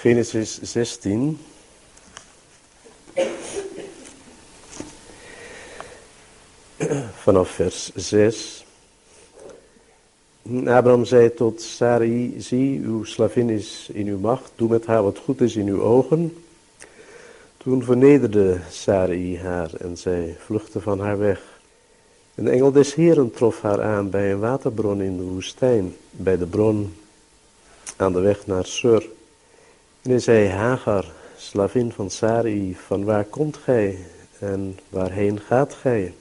Genesis 16. Vanaf vers 6. Abraham zei tot Sarai, zie, uw slavin is in uw macht, doe met haar wat goed is in uw ogen. Toen vernederde Sarai haar en zij vluchtte van haar weg. Een engel des Heren trof haar aan bij een waterbron in de woestijn, bij de bron aan de weg naar Sur. En zei, Hagar, slavin van Sarai, van waar komt gij en waarheen gaat gij?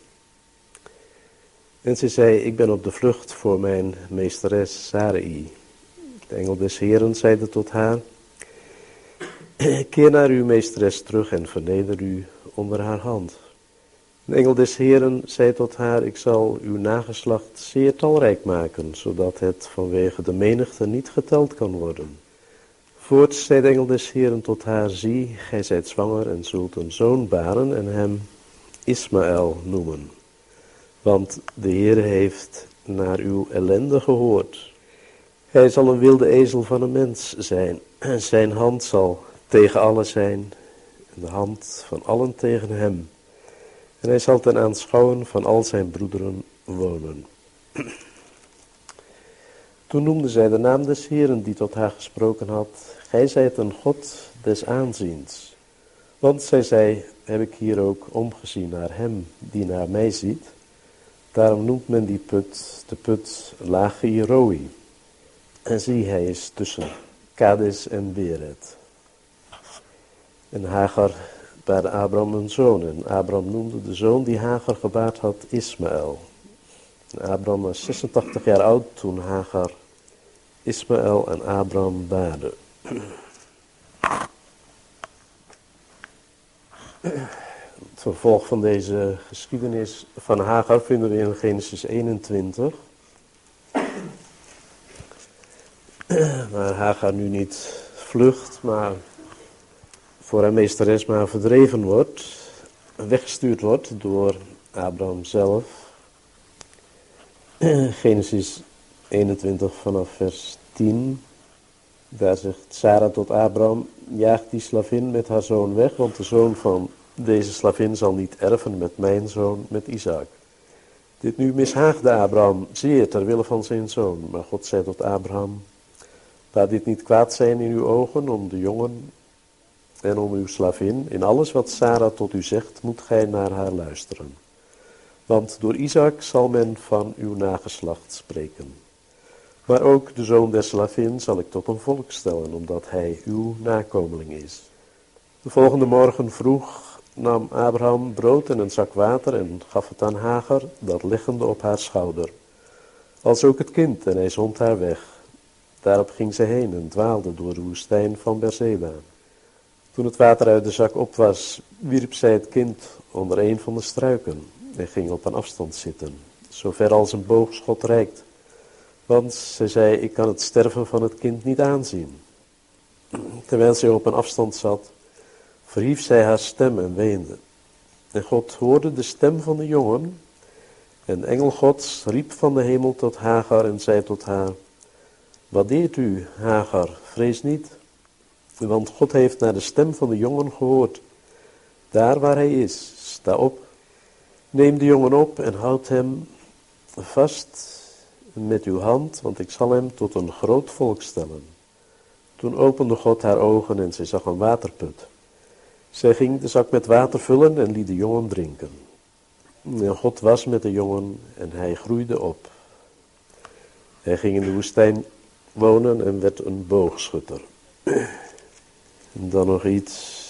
En ze zei, ik ben op de vlucht voor mijn meesteres Sarai. De engel des Heren zeide tot haar, keer naar uw meesteres terug en verneder u onder haar hand. De engel des Heren zei tot haar, ik zal uw nageslacht zeer talrijk maken, zodat het vanwege de menigte niet geteld kan worden. Voorts zei de engel des Heren tot haar, zie, gij zijt zwanger en zult een zoon baren en hem Ismaël noemen. Want de Heer heeft naar uw ellende gehoord. Hij zal een wilde ezel van een mens zijn. En zijn hand zal tegen allen zijn. De hand van allen tegen hem. En hij zal ten aanschouwen van al zijn broederen wonen. Toen noemde zij de naam des Heeren die tot haar gesproken had. Gij zijt een God des aanziens. Want zij zei, heb ik hier ook omgezien naar hem die naar mij ziet. Daarom noemt men die put de put Lage Iroi. En zie, hij is tussen Kades en Beret. En Hagar baarde Abraham een zoon. En Abraham noemde de zoon die Hagar gebaard had Ismaël. En Abraham was 86 jaar oud toen Hagar Ismaël en Abraham baarde. Het vervolg van deze geschiedenis van Hagar vinden we in Genesis 21. Waar Hagar nu niet vlucht, maar voor haar meesteres maar verdreven wordt, weggestuurd wordt door Abraham zelf. Genesis 21 vanaf vers 10. Daar zegt Sarah tot Abraham, jaag die slavin met haar zoon weg, want de zoon van deze slavin zal niet erven met mijn zoon, met Isaac. Dit nu mishaagde Abraham zeer ter wille van zijn zoon. Maar God zei tot Abraham, laat dit niet kwaad zijn in uw ogen om de jongen en om uw slavin. In alles wat Sarah tot u zegt, moet gij naar haar luisteren. Want door Isaac zal men van uw nageslacht spreken. Maar ook de zoon der slavin zal ik tot een volk stellen, omdat hij uw nakomeling is. De volgende morgen vroeg nam Abraham brood en een zak water en gaf het aan Hagar, dat liggende op haar schouder. Als ook het kind, en hij zond haar weg. Daarop ging ze heen en dwaalde door de woestijn van Berseba. Toen het water uit de zak op was, wierp zij het kind onder een van de struiken en ging op een afstand zitten, zover als een boogschot reikt. Want ze zei, ik kan het sterven van het kind niet aanzien. Terwijl zij op een afstand zat, verhief zij haar stem en weende. En God hoorde de stem van de jongen. En engel Gods riep van de hemel tot Hagar en zei tot haar, Wat deert u, Hagar, vrees niet, want God heeft naar de stem van de jongen gehoord. Daar waar hij is, sta op, neem de jongen op en houd hem vast met uw hand, want ik zal hem tot een groot volk stellen. Toen opende God haar ogen en zij zag een waterput. Zij ging de zak met water vullen en liet de jongen drinken. En God was met de jongen en hij groeide op. Hij ging in de woestijn wonen en werd een boogschutter. En dan nog iets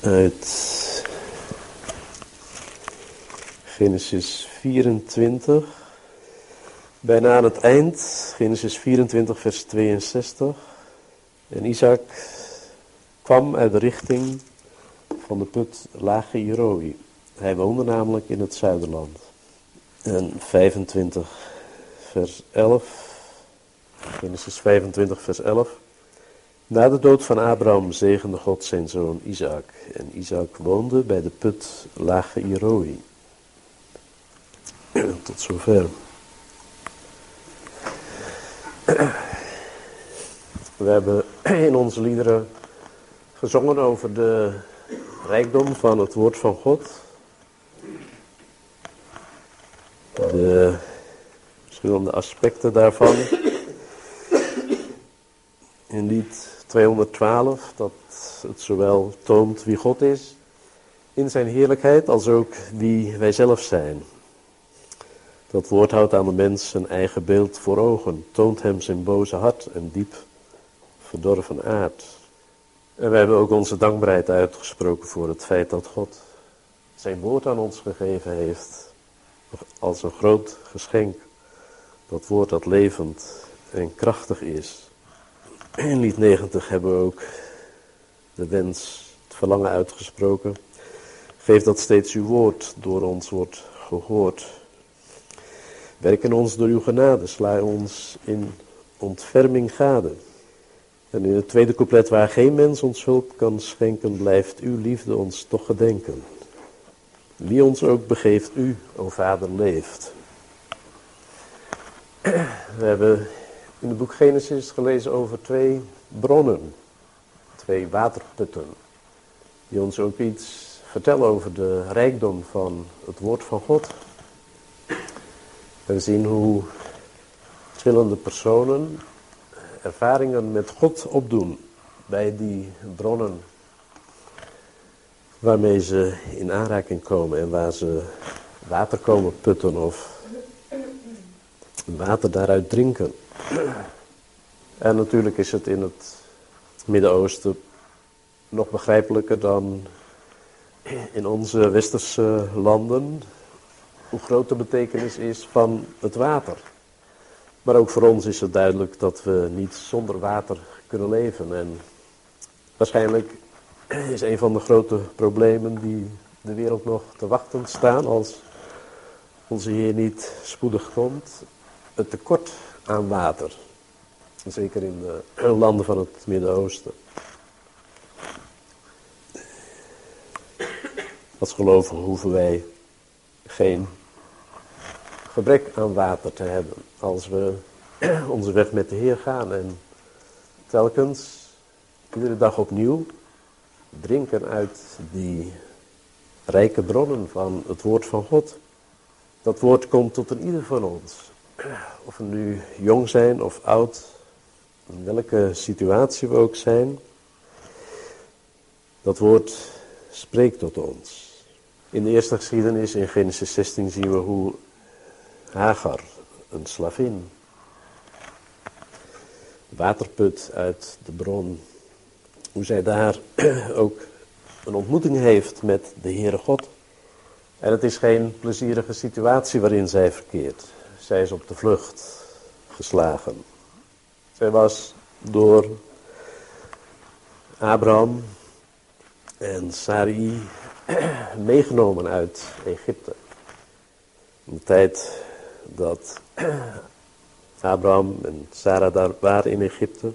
uit Genesis 24. Bijna aan het eind, Genesis 24, vers 62. En Isaac kwam uit de richting van de put Lage Iroi. Hij woonde namelijk in het zuiderland. En 25, vers 11. Genesis 25, vers 11. Na de dood van Abraham zegende God zijn zoon Isaac. En Isaac woonde bij de put Lage Tot zover. We hebben in onze liederen gezongen over de rijkdom van het woord van God. De verschillende aspecten daarvan. In lied 212, dat het zowel toont wie God is in zijn heerlijkheid, als ook wie wij zelf zijn. Dat woord houdt aan de mens zijn eigen beeld voor ogen, toont hem zijn boze hart en diep verdorven aard. En wij hebben ook onze dankbaarheid uitgesproken voor het feit dat God zijn woord aan ons gegeven heeft als een groot geschenk. Dat woord dat levend en krachtig is. In lied 90 hebben we ook de wens, het verlangen uitgesproken. Geef dat steeds uw woord door ons wordt gehoord. Werk in ons door uw genade, sla ons in ontferming gade. En in het tweede couplet, waar geen mens ons hulp kan schenken, blijft uw liefde ons toch gedenken. Wie ons ook begeeft, u, o Vader, leeft. We hebben in het boek Genesis gelezen over twee bronnen, twee waterputten, die ons ook iets vertellen over de rijkdom van het woord van God. We zien hoe verschillende personen ervaringen met God opdoen bij die bronnen waarmee ze in aanraking komen en waar ze water komen putten of water daaruit drinken. En natuurlijk is het in het Midden-Oosten nog begrijpelijker dan in onze westerse landen hoe groot de betekenis is van het water. Maar ook voor ons is het duidelijk dat we niet zonder water kunnen leven. En waarschijnlijk is een van de grote problemen die de wereld nog te wachten staan als onze Heer niet spoedig komt, het tekort aan water. Zeker in de landen van het Midden-Oosten. Als gelovigen hoeven wij geen gebrek aan water te hebben. Als we onze weg met de Heer gaan en telkens, iedere dag opnieuw, drinken uit die rijke bronnen van het woord van God. Dat woord komt tot een ieder van ons. Of we nu jong zijn of oud, in welke situatie we ook zijn. Dat woord spreekt tot ons. In de eerste geschiedenis in Genesis 16 zien we hoe Hagar, een slavin, waterput uit de bron, hoe zij daar ook een ontmoeting heeft met de Heere God. En het is geen plezierige situatie waarin zij verkeert. Zij is op de vlucht geslagen. Zij was door Abraham en Sarai meegenomen uit Egypte. De tijd dat Abraham en Sarah daar waren in Egypte,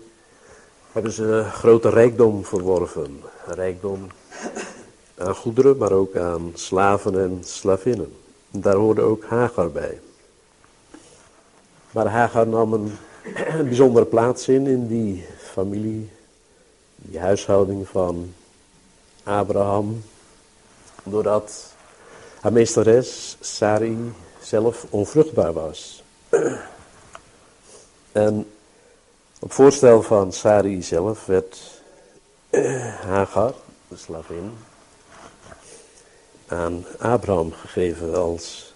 hebben ze grote rijkdom verworven. Rijkdom aan goederen, maar ook aan slaven en slavinnen. daar hoorde ook Hagar bij. Maar Hagar nam een, bijzondere plaats in, in die familie, die huishouding van Abraham. Doordat haar meesteres, Sarai, zelf onvruchtbaar was. En op voorstel van Sari zelf werd Hagar, de slavin, aan Abraham gegeven als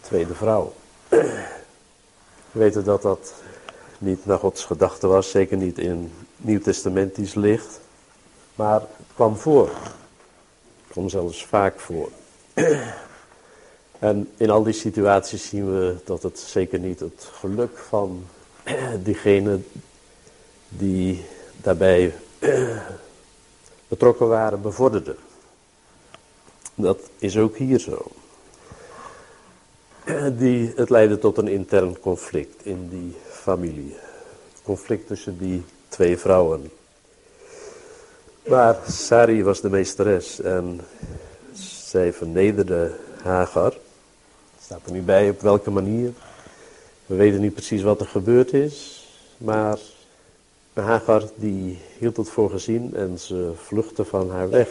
tweede vrouw. We weten dat dat niet naar Gods gedachte was, zeker niet in Nieuw-Testamentisch licht. Maar het kwam voor. Het kwam zelfs vaak voor. En in al die situaties zien we dat het zeker niet het geluk van diegene die daarbij betrokken waren bevorderde. Dat is ook hier zo. Die, het leidde tot een intern conflict in die familie. Conflict tussen die twee vrouwen. Maar Sari was de meesteres en zij vernederde Hagar. Staat er nu bij op welke manier. We weten niet precies wat er gebeurd is. Maar Hagar die hield het voor gezien en ze vluchtte van haar weg.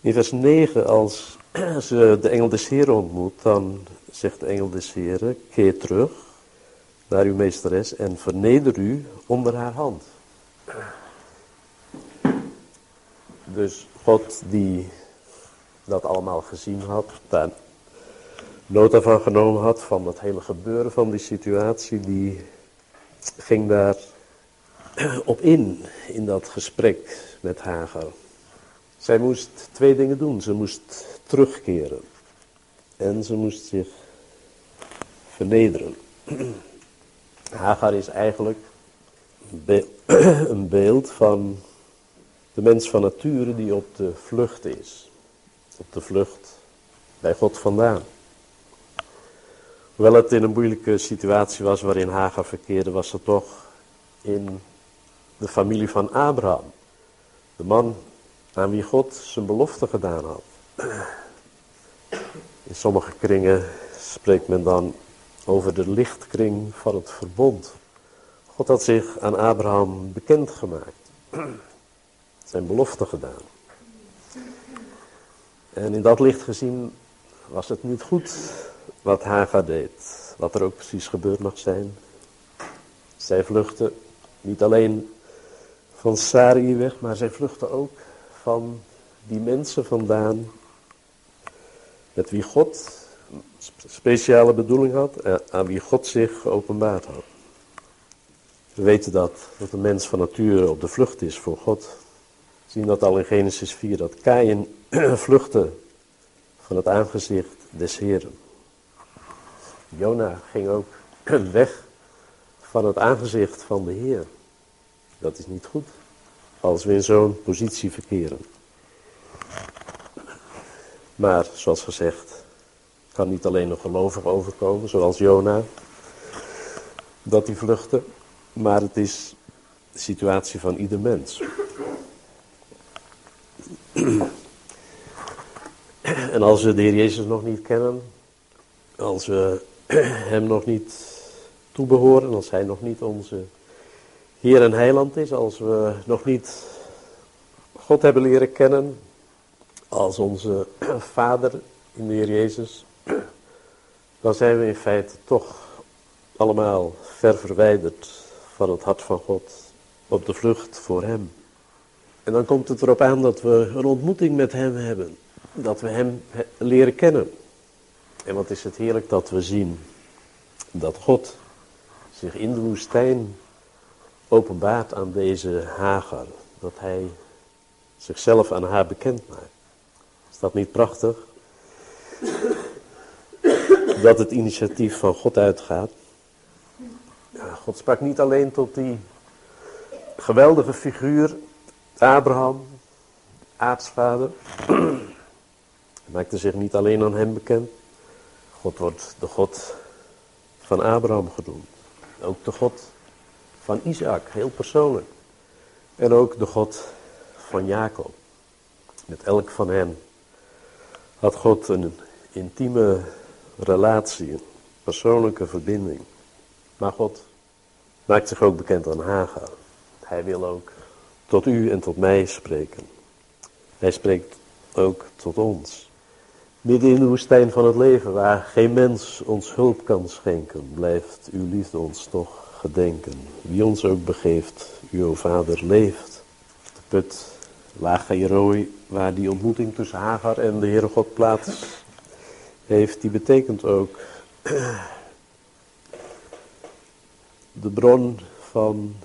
In vers 9, als ze de engel des Heren ontmoet, dan zegt de engel des Heren, keer terug naar uw meesteres en verneder u onder haar hand. Dus God die dat allemaal gezien had, daar nota van genomen had van het hele gebeuren van die situatie, die ging daar op in, in dat gesprek met Hagar. Zij moest twee dingen doen. Ze moest terugkeren en ze moest zich vernederen. Hagar is eigenlijk een beeld van de mens van nature die op de vlucht is. Op de vlucht bij God vandaan. Hoewel het in een moeilijke situatie was waarin Hagar verkeerde, was het toch in de familie van Abraham. De man aan wie God zijn belofte gedaan had. In sommige kringen spreekt men dan over de lichtkring van het verbond. God had zich aan Abraham bekendgemaakt. Zijn belofte gedaan. En in dat licht gezien was het niet goed wat Haga deed. Wat er ook precies gebeurd mag zijn. Zij vluchtte niet alleen van Sari weg, maar zij vluchtte ook van die mensen vandaan met wie God speciale bedoeling had, en aan wie God zich geopenbaard had. We weten dat, dat de mens van nature op de vlucht is voor God. We zien dat al in Genesis 4, dat Kain vluchtte van het aangezicht des Heren. Jona ging ook weg van het aangezicht van de Heer. Dat is niet goed als we in zo'n positie verkeren. Maar zoals gezegd, kan niet alleen een gelovige overkomen, zoals Jona, dat hij vluchtte, maar het is de situatie van ieder mens. En als we de Heer Jezus nog niet kennen, als we Hem nog niet toebehoren, als Hij nog niet onze Heer en Heiland is, als we nog niet God hebben leren kennen als onze Vader in de Heer Jezus, dan zijn we in feite toch allemaal ver verwijderd van het hart van God, op de vlucht voor Hem. En dan komt het erop aan dat we een ontmoeting met Hem hebben, dat we Hem leren kennen. En wat is het heerlijk dat we zien dat God zich in de woestijn openbaart aan deze Hagar. Dat hij zichzelf aan haar bekend maakt. Is dat niet prachtig? Dat het initiatief van God uitgaat. God sprak niet alleen tot die geweldige figuur, Abraham, aartsvader. Hij maakte zich niet alleen aan hem bekend. God wordt de God van Abraham genoemd. Ook de God van Isaac, heel persoonlijk. En ook de God van Jacob. Met elk van hen had God een intieme relatie, een persoonlijke verbinding. Maar God maakt zich ook bekend aan Hagar. Hij wil ook tot u en tot mij spreken. Hij spreekt ook tot ons. Midden in de woestijn van het leven, waar geen mens ons hulp kan schenken, blijft uw liefde ons toch gedenken. Wie ons ook begeeft, uw vader leeft. De put Lageroi, waar die ontmoeting tussen Hagar en de Heere God plaats heeft, die betekent ook de bron van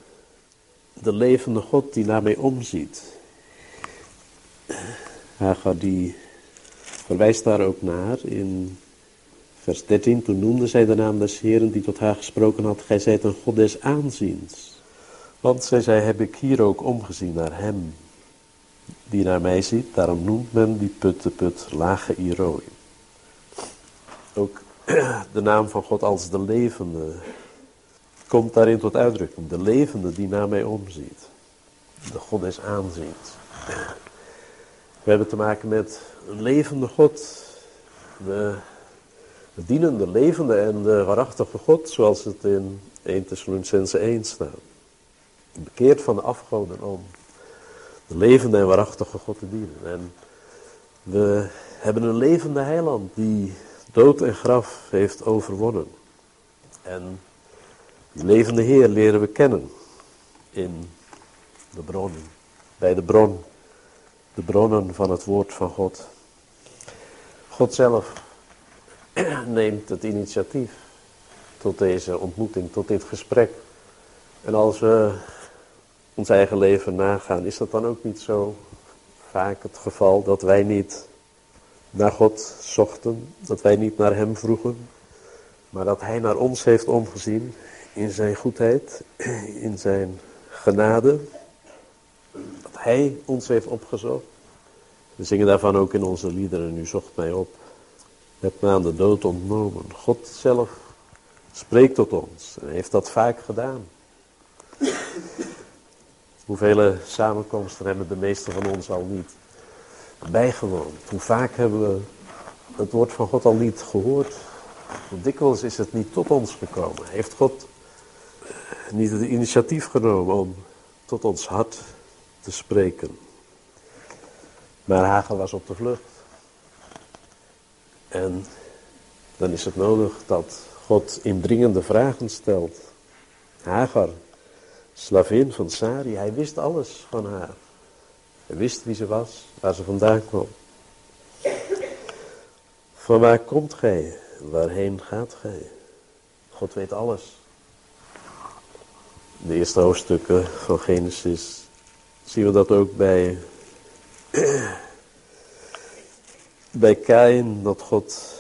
de levende God die naar mij omziet. Hagar die verwijst daar ook naar in vers 13. Toen noemde zij de naam des Heren die tot haar gesproken had. Gij zijt een God des aanziens. Want zij zei, heb ik hier ook omgezien naar hem die naar mij ziet. Daarom noemt men die put de put lage Iroi. Ook de naam van God als de levende komt daarin tot uitdrukking. De levende die naar mij omziet. De God des aanziens. We hebben te maken met een levende God. We de dienende, levende en de waarachtige God, zoals het in 1 Thessalonicense 1 staat. Bekeerd van de afgoden om de levende en waarachtige God te dienen. En we hebben een levende heiland die dood en graf heeft overwonnen. En die levende Heer leren we kennen in de bronnen, bij de bron, de bronnen van het woord van God. God zelf neemt het initiatief tot deze ontmoeting, tot dit gesprek. En als we ons eigen leven nagaan, is dat dan ook niet zo vaak het geval dat wij niet naar God zochten, dat wij niet naar Hem vroegen, maar dat Hij naar ons heeft omgezien in Zijn goedheid, in Zijn genade, Hij ons heeft opgezocht. We zingen daarvan ook in onze liederen, u zocht mij op, hebt me aan de dood ontnomen. God zelf spreekt tot ons en heeft dat vaak gedaan. Hoeveel samenkomsten hebben de meesten van ons al niet bijgewoond? Hoe vaak hebben we het woord van God al niet gehoord? Hoe dikwijls is het niet tot ons gekomen? Heeft God niet het initiatief genomen om tot ons hart te spreken? Maar Hagen was op de vlucht. En dan is het nodig dat God indringende vragen stelt. Hagar, slavin van Sari, hij wist alles van haar. Hij wist wie ze was, waar ze vandaan kwam. Van waar komt gij? Waarheen gaat gij? God weet alles. De eerste hoofdstukken van Genesis zien we dat ook bij, bij Kain, dat God,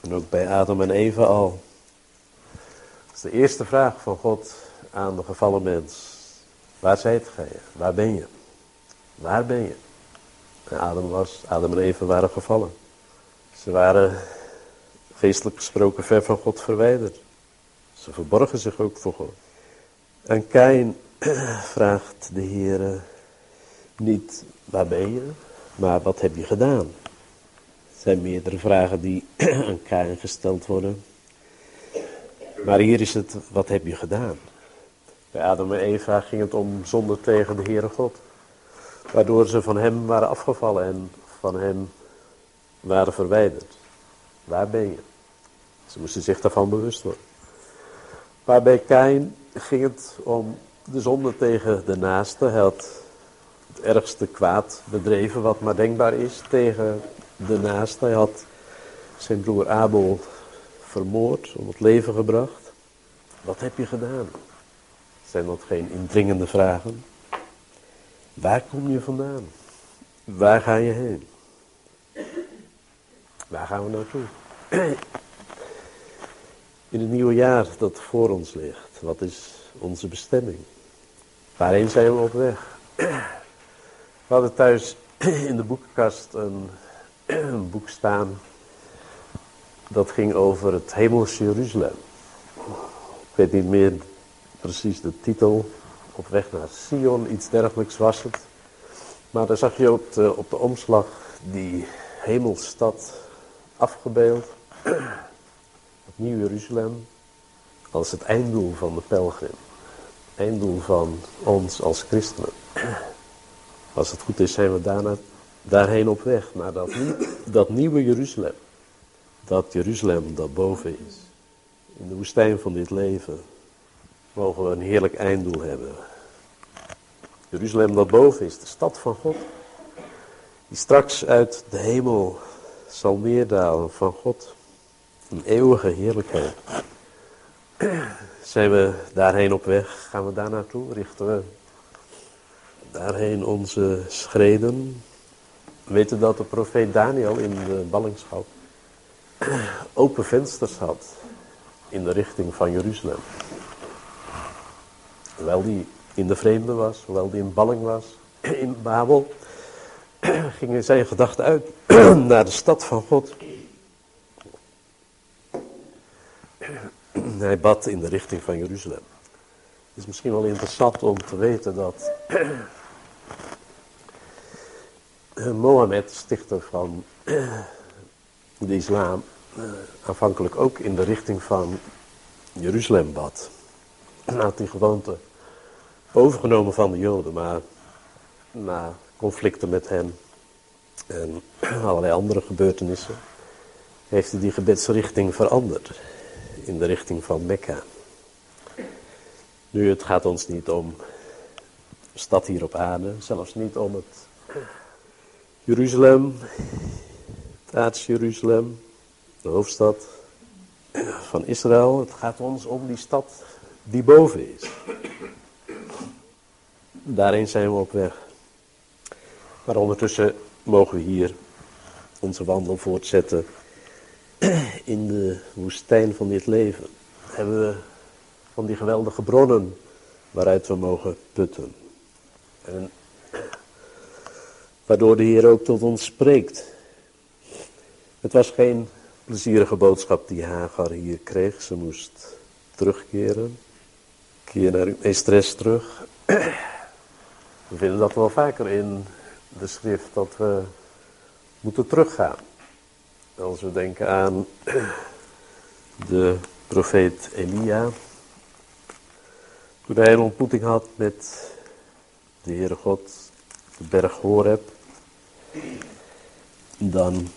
en ook bij Adam en Eva al. Dat is de eerste vraag van God aan de gevallen mens. Waar zijt gij? Waar ben je? Waar ben je? En Adam, was, Adam en Eva waren gevallen. Ze waren geestelijk gesproken ver van God verwijderd. Ze verborgen zich ook voor God. En Kain vraagt de Heer niet waar ben je, maar wat heb je gedaan? Er zijn meerdere vragen die aan Kain gesteld worden. Maar hier is het, wat heb je gedaan? Bij Adam en Eva ging het om zonde tegen de Heere God. Waardoor ze van hem waren afgevallen en van hem waren verwijderd. Waar ben je? Ze moesten zich daarvan bewust worden. Maar bij Kain ging het om de zonde tegen de naaste. Hij had het ergste kwaad bedreven wat maar denkbaar is tegen de naaste. Hij had zijn broer Abel vermoord, om het leven gebracht. Wat heb je gedaan? Zijn dat geen indringende vragen? Waar kom je vandaan? Waar ga je heen? Waar gaan we naartoe? In het nieuwe jaar dat voor ons ligt, wat is onze bestemming? Waarheen zijn we op weg? We hadden thuis in de boekenkast een, boek staan. Dat ging over het hemelse Jeruzalem. Ik weet niet meer precies de titel. Op weg naar Sion, iets dergelijks was het. Maar daar zag je op de, op de omslag die hemelstad afgebeeld. Het Nieuw Jeruzalem als het einddoel van de pelgrim. Einddoel van ons als christenen. Als het goed is zijn we daarna, daarheen op weg. Naar dat, nieuwe Jeruzalem. Dat Jeruzalem dat boven is. In de woestijn van dit leven mogen we een heerlijk einddoel hebben. Jeruzalem dat boven is, de stad van God. Die straks uit de hemel zal neerdalen van God. Een eeuwige heerlijkheid. Zijn we daarheen op weg? Gaan we daar naartoe? Richten we daarheen onze schreden? We weten dat de profeet Daniel in de ballingschap open vensters had in de richting van Jeruzalem. Hoewel die in de vreemde was, hoewel die in balling was, in Babel, gingen zijn gedachten uit naar de stad van God. Hij bad in de richting van Jeruzalem. Het is misschien wel interessant om te weten dat Mohammed, stichter van de islam uh, aanvankelijk ook in de richting van Jeruzalem bad. Hij had die gewoonte overgenomen van de Joden, maar na conflicten met hen en allerlei andere gebeurtenissen heeft hij die gebedsrichting veranderd in de richting van Mekka. Nu, het gaat ons niet om stad hier op aarde, zelfs niet om het Jeruzalem, het aardse Jeruzalem, de hoofdstad van Israël. Het gaat ons om die stad die boven is. Daarheen zijn we op weg. Maar ondertussen mogen we hier onze wandel voortzetten in de woestijn van dit leven. Hebben we van die geweldige bronnen waaruit we mogen putten. En waardoor de Heer ook tot ons spreekt. Het was geen plezierige boodschap die Hagar hier kreeg. Ze moest terugkeren. Keer naar uw meesteres terug. We vinden dat wel vaker in de schrift dat we moeten teruggaan. Als we denken aan de profeet Elia. Toen hij een ontmoeting had met de Heere God, de berg Horeb. Dan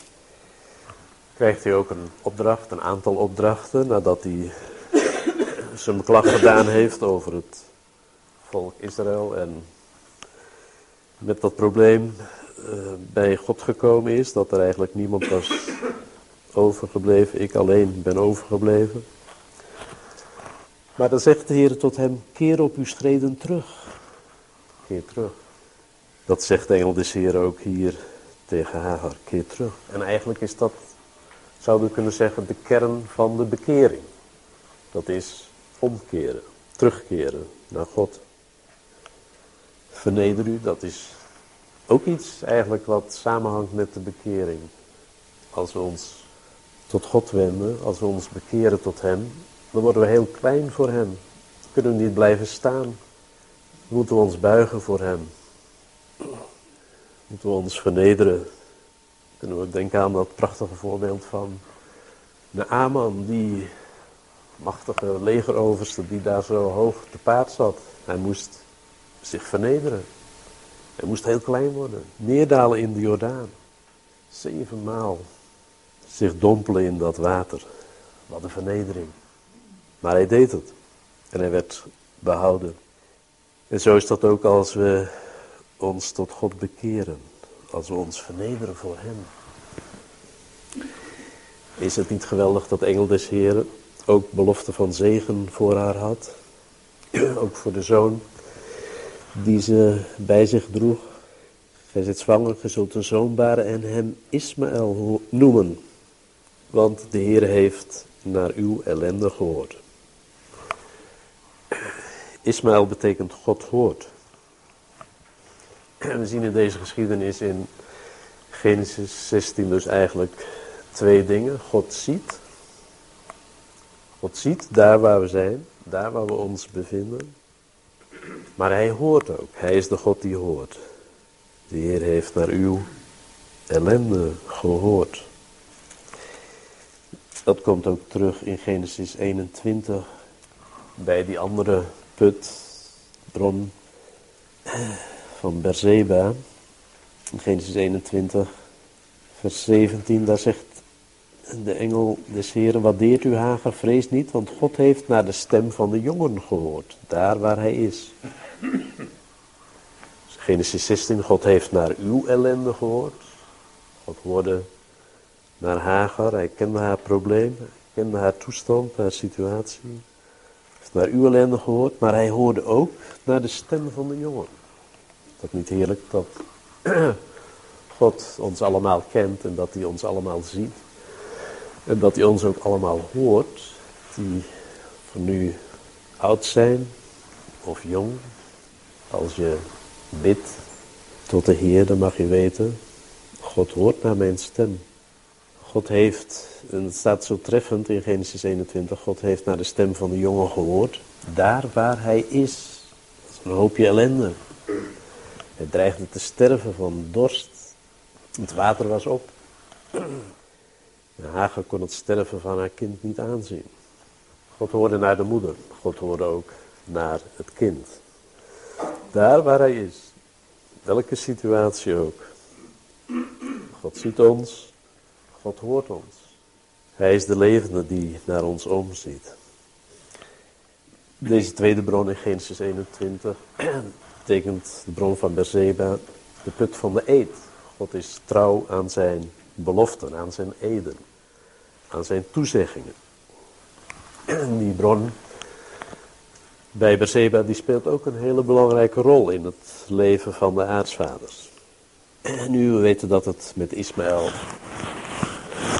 krijgt hij ook een opdracht, een aantal opdrachten, nadat hij zijn beklag gedaan heeft over het volk Israël en met dat probleem bij God gekomen is, dat er eigenlijk niemand was overgebleven, ik alleen ben overgebleven. Maar dan zegt de Heer tot hem, keer op uw schreden terug. Keer terug. Dat zegt de engel des Heer ook hier tegen Hagar, keer terug. En eigenlijk is dat, zouden we kunnen zeggen, de kern van de bekering. Dat is omkeren, terugkeren naar God. Verneder u, dat is ook iets eigenlijk wat samenhangt met de bekering. Als we ons tot God wenden, als we ons bekeren tot Hem, dan worden we heel klein voor Hem. Kunnen we niet blijven staan. Moeten we ons buigen voor Hem. Moeten we ons vernederen. Kunnen we denken aan dat prachtige voorbeeld van de Aman, die machtige legeroverste die daar zo hoog te paard zat. Hij moest zich vernederen. Hij moest heel klein worden. Neerdalen in de Jordaan. Zevenmaal zich dompelen in dat water. Wat een vernedering. Maar hij deed het. En hij werd behouden. En zo is dat ook als we ons tot God bekeren. Als we ons vernederen voor Hem. Is het niet geweldig dat engel des Heren ook belofte van zegen voor haar had? Ook voor de zoon die ze bij zich droeg. Gij zit zwanger, ge zult een zoon baren en hem Ismaël noemen. Want de Heer heeft naar uw ellende gehoord. Ismaël betekent God hoort. En we zien in deze geschiedenis in Genesis 16 dus eigenlijk twee dingen. God ziet. God ziet daar waar we zijn, daar waar we ons bevinden. Maar hij hoort ook. Hij is de God die hoort. De Heer heeft naar uw ellende gehoord. Dat komt ook terug in Genesis 21 bij die andere put, bron van Berzeba. In Genesis 21, vers 17, daar zegt de engel des Heren, wat deert u Hager, vrees niet, want God heeft naar de stem van de jongen gehoord, daar waar hij is. Genesis 16, God heeft naar uw ellende gehoord. God hoorde naar Hagar, hij kende haar probleem, hij kende haar toestand, haar situatie. Hij heeft naar uw ellende gehoord, maar hij hoorde ook naar de stem van de jongen. Is dat niet heerlijk dat God ons allemaal kent en dat hij ons allemaal ziet? En dat hij ons ook allemaal hoort, die van nu oud zijn of jong. Als je bidt tot de Heer, dan mag je weten, God hoort naar mijn stem. God heeft, en het staat zo treffend in Genesis 21, God heeft naar de stem van de jongen gehoord, daar waar hij is. Dat is een hoopje ellende. Hij dreigde te sterven van dorst. Het water was op. Hagar kon het sterven van haar kind niet aanzien. God hoorde naar de moeder. God hoorde ook naar het kind. Daar waar hij is. Welke situatie ook. God ziet ons. God hoort ons. Hij is de levende die naar ons omziet. Deze tweede bron in Genesis 21 betekent de bron van Berseba, de put van de eed. God is trouw aan zijn beloften, aan zijn eden, aan zijn toezeggingen. En die bron bij Berseba die speelt ook een hele belangrijke rol in het leven van de aartsvaders. En nu we weten dat het met Ismaël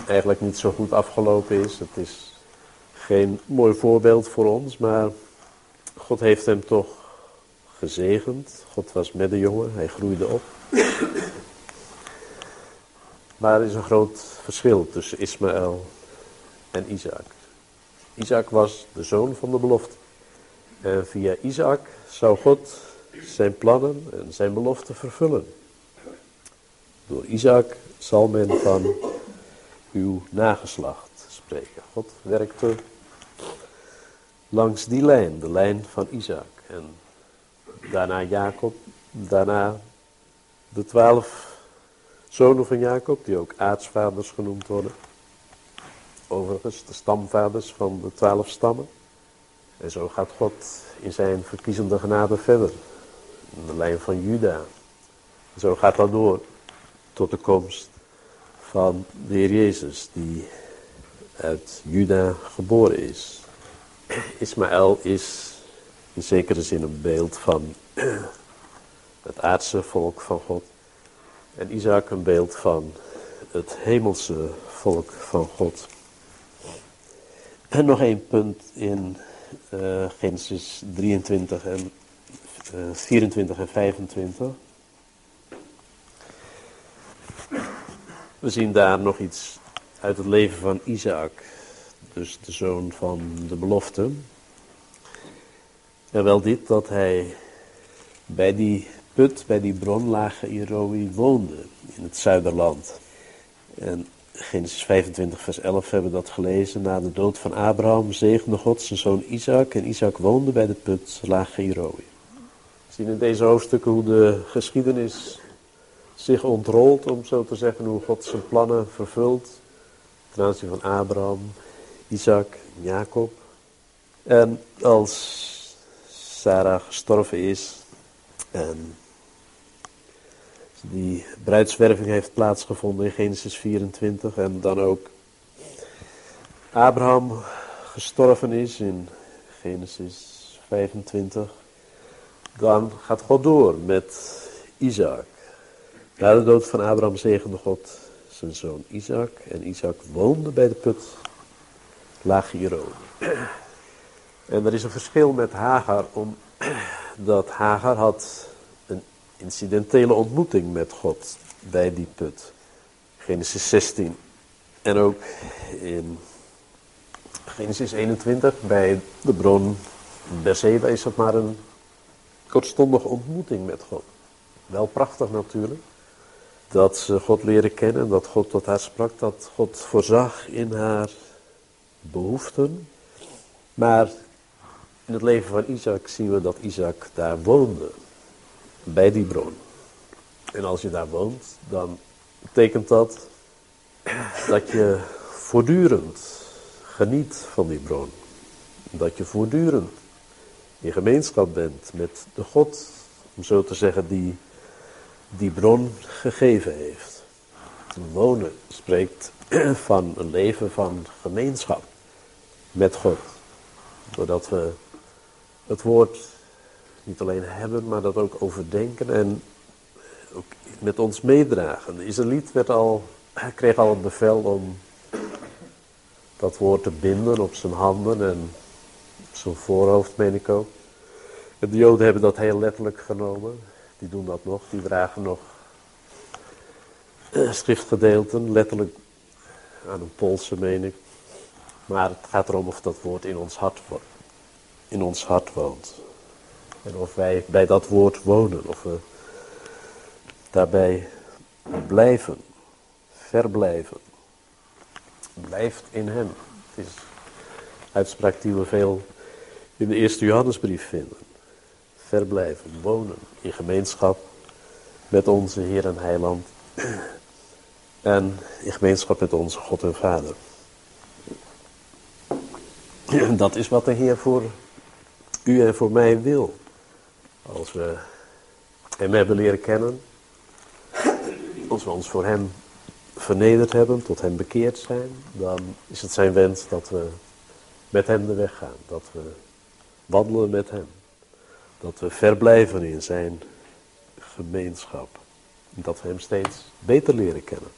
eigenlijk niet zo goed afgelopen is. Het is geen mooi voorbeeld voor ons, maar God heeft hem toch gezegend. God was met de jongen, hij groeide op. Maar er is een groot verschil tussen Ismaël en Isaac. Isaac was de zoon van de belofte. En via Isaac zou God zijn plannen en zijn belofte vervullen. Door Isaac zal men van uw nageslacht spreken. God werkte langs die lijn, de lijn van Isaac. En daarna Jacob, daarna de twaalf zonen van Jacob, die ook aartsvaders genoemd worden. Overigens, de stamvaders van de twaalf stammen. En zo gaat God in zijn verkiezende genade verder. In de lijn van Juda. Zo gaat dat door tot de komst van de Heer Jezus, die uit Juda geboren is. Ismaël is in zekere zin een beeld van het aardse volk van God. En Isaac een beeld van het hemelse volk van God. En nog één punt in uh, Genesis 23 en uh, eh, 24 en 25. We zien daar nog iets uit het leven van Isaac, dus de zoon van de belofte. En wel dit, dat hij bij die put, bij die bron lage Iroi woonde, in het zuiderland. En Genesis 25 vers 11 hebben dat gelezen. Na de dood van Abraham zegende God zijn zoon Isaac en Isaac woonde bij de put lage Iroi. We zien in deze hoofdstukken hoe de geschiedenis zich ontrolt, om zo te zeggen, hoe God zijn plannen vervult. Ten aanzien van Abraham, Isaac, Jacob. En als Sarah gestorven is en die bruidswerving heeft plaatsgevonden in Genesis 24 en dan ook Abraham gestorven is in Genesis 25, dan gaat God door met Isaac. Na de dood van Abraham zegende God zijn zoon Isaac. En Isaac woonde bij de put Lagiero. En er is een verschil met Hagar, omdat Hagar had incidentele ontmoeting met God bij die put. Genesis 16. En ook in Genesis 21 bij de bron Berseba is het maar een kortstondige ontmoeting met God. Wel prachtig natuurlijk dat ze God leren kennen, dat God tot haar sprak, dat God voorzag in haar behoeften. Maar in het leven van Isaac zien we dat Isaac daar woonde, bij die bron. En als je daar woont, dan betekent dat dat je voortdurend geniet van die bron. Dat je voortdurend in gemeenschap bent met de God, om zo te zeggen, die die bron gegeven heeft. Wonen spreekt van een leven van gemeenschap met God. Doordat we het woord niet alleen hebben, maar dat ook overdenken en ook met ons meedragen. De Israëliet werd al, kreeg al het bevel om dat woord te binden op zijn handen en op zijn voorhoofd, meen ik ook. De Joden hebben dat heel letterlijk genomen die doen dat nog, die dragen nog uh, schriftgedeelten, letterlijk aan een polsen meen ik. Maar het gaat erom of dat woord in ons hart, in ons hart woont. En of wij bij dat woord wonen, of we daarbij blijven, verblijven. blijft in hem. Het is uitspraak die we veel in de eerste Johannesbrief vinden. Verblijven, wonen in gemeenschap met onze Heer en Heiland. En in gemeenschap met onze God en Vader. Dat is wat de Heer voor u en voor mij wil. Als we hem hebben leren kennen. Als we ons voor hem vernederd hebben, tot hem bekeerd zijn. Dan is het zijn wens dat we met hem de weg gaan. Dat we wandelen met hem. Dat we verblijven in zijn gemeenschap. Dat we hem steeds beter leren kennen.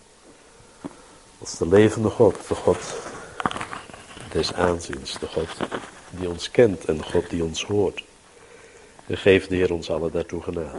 Als de levende God, de God des aanziens, de God die ons kent en de God die ons hoort. Geef de Heer ons allen daartoe genade.